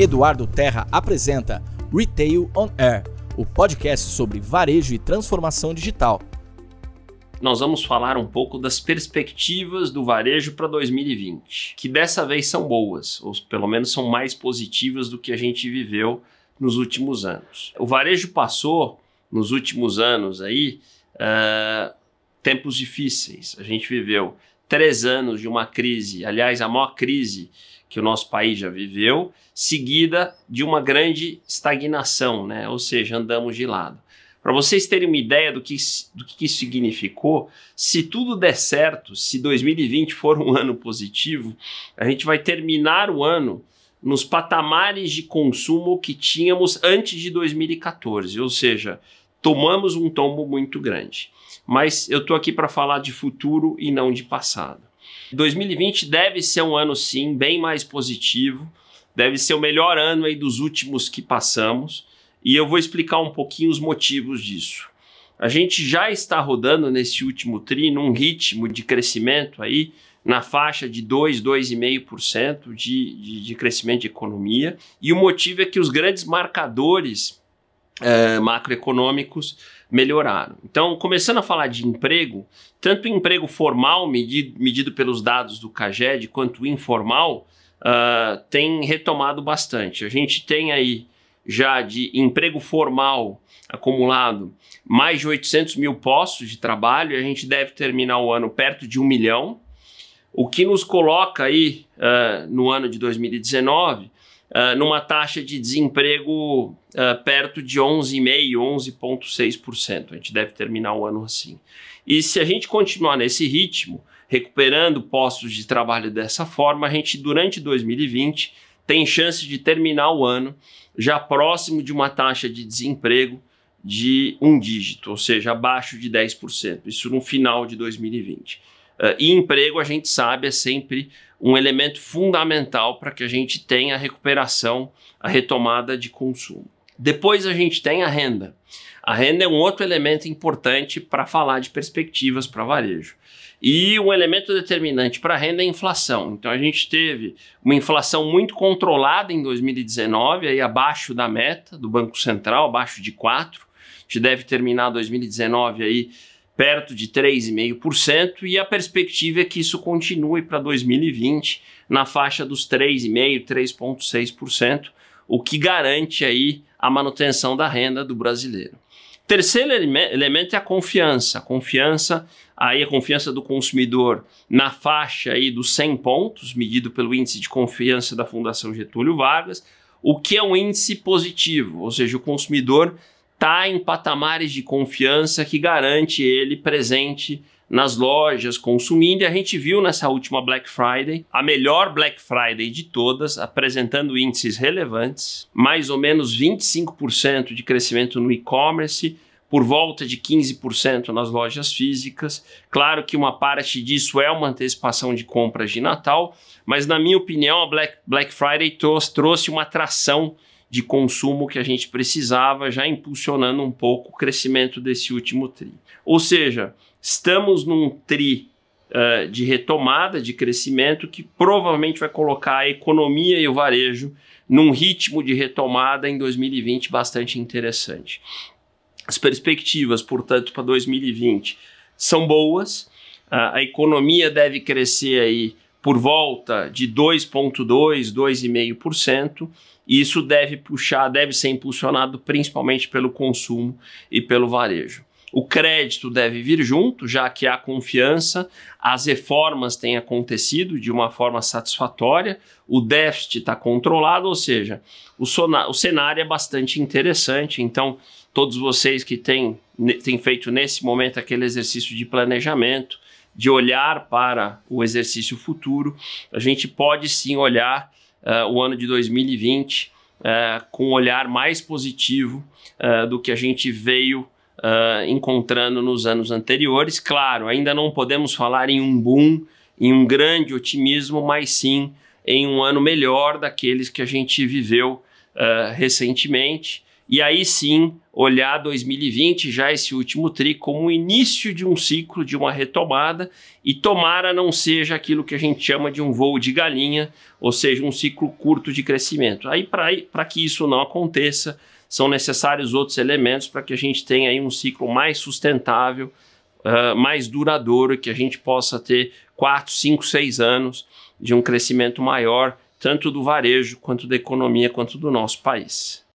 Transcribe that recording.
Eduardo Terra apresenta Retail on Air, o podcast sobre varejo e transformação digital. Nós vamos falar um pouco das perspectivas do varejo para 2020, que dessa vez são boas, ou pelo menos são mais positivas do que a gente viveu nos últimos anos. O varejo passou nos últimos anos aí uh, tempos difíceis. A gente viveu três anos de uma crise, aliás, a maior crise que o nosso país já viveu, seguida de uma grande estagnação, né? ou seja, andamos de lado. Para vocês terem uma ideia do que, do que isso significou, se tudo der certo, se 2020 for um ano positivo, a gente vai terminar o ano nos patamares de consumo que tínhamos antes de 2014, ou seja, tomamos um tombo muito grande. Mas eu estou aqui para falar de futuro e não de passado. 2020 deve ser um ano, sim, bem mais positivo, deve ser o melhor ano aí dos últimos que passamos, e eu vou explicar um pouquinho os motivos disso. A gente já está rodando nesse último tri num ritmo de crescimento aí na faixa de 2, 2,5% de, de, de crescimento de economia, e o motivo é que os grandes marcadores é, macroeconômicos melhoraram. Então, começando a falar de emprego, tanto emprego formal, medido, medido pelos dados do CAGED, quanto informal, uh, tem retomado bastante. A gente tem aí já de emprego formal acumulado mais de 800 mil postos de trabalho, a gente deve terminar o ano perto de um milhão, o que nos coloca aí uh, no ano de 2019 uh, numa taxa de desemprego uh, perto de 11,5%, 11,6%. A gente deve terminar o ano assim. E se a gente continuar nesse ritmo, recuperando postos de trabalho dessa forma, a gente, durante 2020, tem chance de terminar o ano já próximo de uma taxa de desemprego de um dígito, ou seja, abaixo de 10%. Isso no final de 2020. Uh, e emprego, a gente sabe, é sempre um elemento fundamental para que a gente tenha a recuperação, a retomada de consumo. Depois a gente tem a renda. A renda é um outro elemento importante para falar de perspectivas para varejo. E um elemento determinante para a renda é a inflação. Então a gente teve uma inflação muito controlada em 2019, aí abaixo da meta do Banco Central, abaixo de 4. A gente deve terminar 2019 aí perto de 3,5%, e a perspectiva é que isso continue para 2020 na faixa dos 3,5%, 3,6%, o que garante aí a manutenção da renda do brasileiro. Terceiro elemento é a confiança. A confiança, aí a confiança do consumidor na faixa aí dos 100 pontos, medido pelo índice de confiança da Fundação Getúlio Vargas, o que é um índice positivo, ou seja, o consumidor está em patamares de confiança que garante ele presente nas lojas, consumindo. E a gente viu nessa última Black Friday, a melhor Black Friday de todas, apresentando índices relevantes, mais ou menos 25% de crescimento no e-commerce, por volta de 15% nas lojas físicas. Claro que uma parte disso é uma antecipação de compras de Natal, mas na minha opinião, a Black, Black Friday trouxe, trouxe uma atração de consumo que a gente precisava, já impulsionando um pouco o crescimento desse último TRI. Ou seja, estamos num TRI uh, de retomada, de crescimento, que provavelmente vai colocar a economia e o varejo num ritmo de retomada em 2020 bastante interessante. As perspectivas, portanto, para 2020 são boas. Uh, a economia deve crescer aí por volta de 2,2%, 2,5%. E isso deve puxar, deve ser impulsionado principalmente pelo consumo e pelo varejo. O crédito deve vir junto, já que há confiança, as reformas têm acontecido de uma forma satisfatória, o déficit está controlado, ou seja, o, o cenário é bastante interessante. Então, todos vocês que têm, têm feito nesse momento aquele exercício de planejamento, de olhar para o exercício futuro, a gente pode sim olhar uh, o ano de 2020 uh, com um olhar mais positivo uh, do que a gente veio encontrando nos anos anteriores. Claro, ainda não podemos falar em um boom, em um grande otimismo, mas sim em um ano melhor daqueles que a gente viveu recentemente e aí sim olhar 2020, já esse último TRI, como o início de um ciclo, de uma retomada, e tomara não seja aquilo que a gente chama de um voo de galinha, ou seja, um ciclo curto de crescimento. Aí, para que isso não aconteça, são necessários outros elementos para que a gente tenha aí um ciclo mais sustentável, uh, mais duradouro, que a gente possa ter 4, 5, 6 anos de um crescimento maior, tanto do varejo, quanto da economia, quanto do nosso país.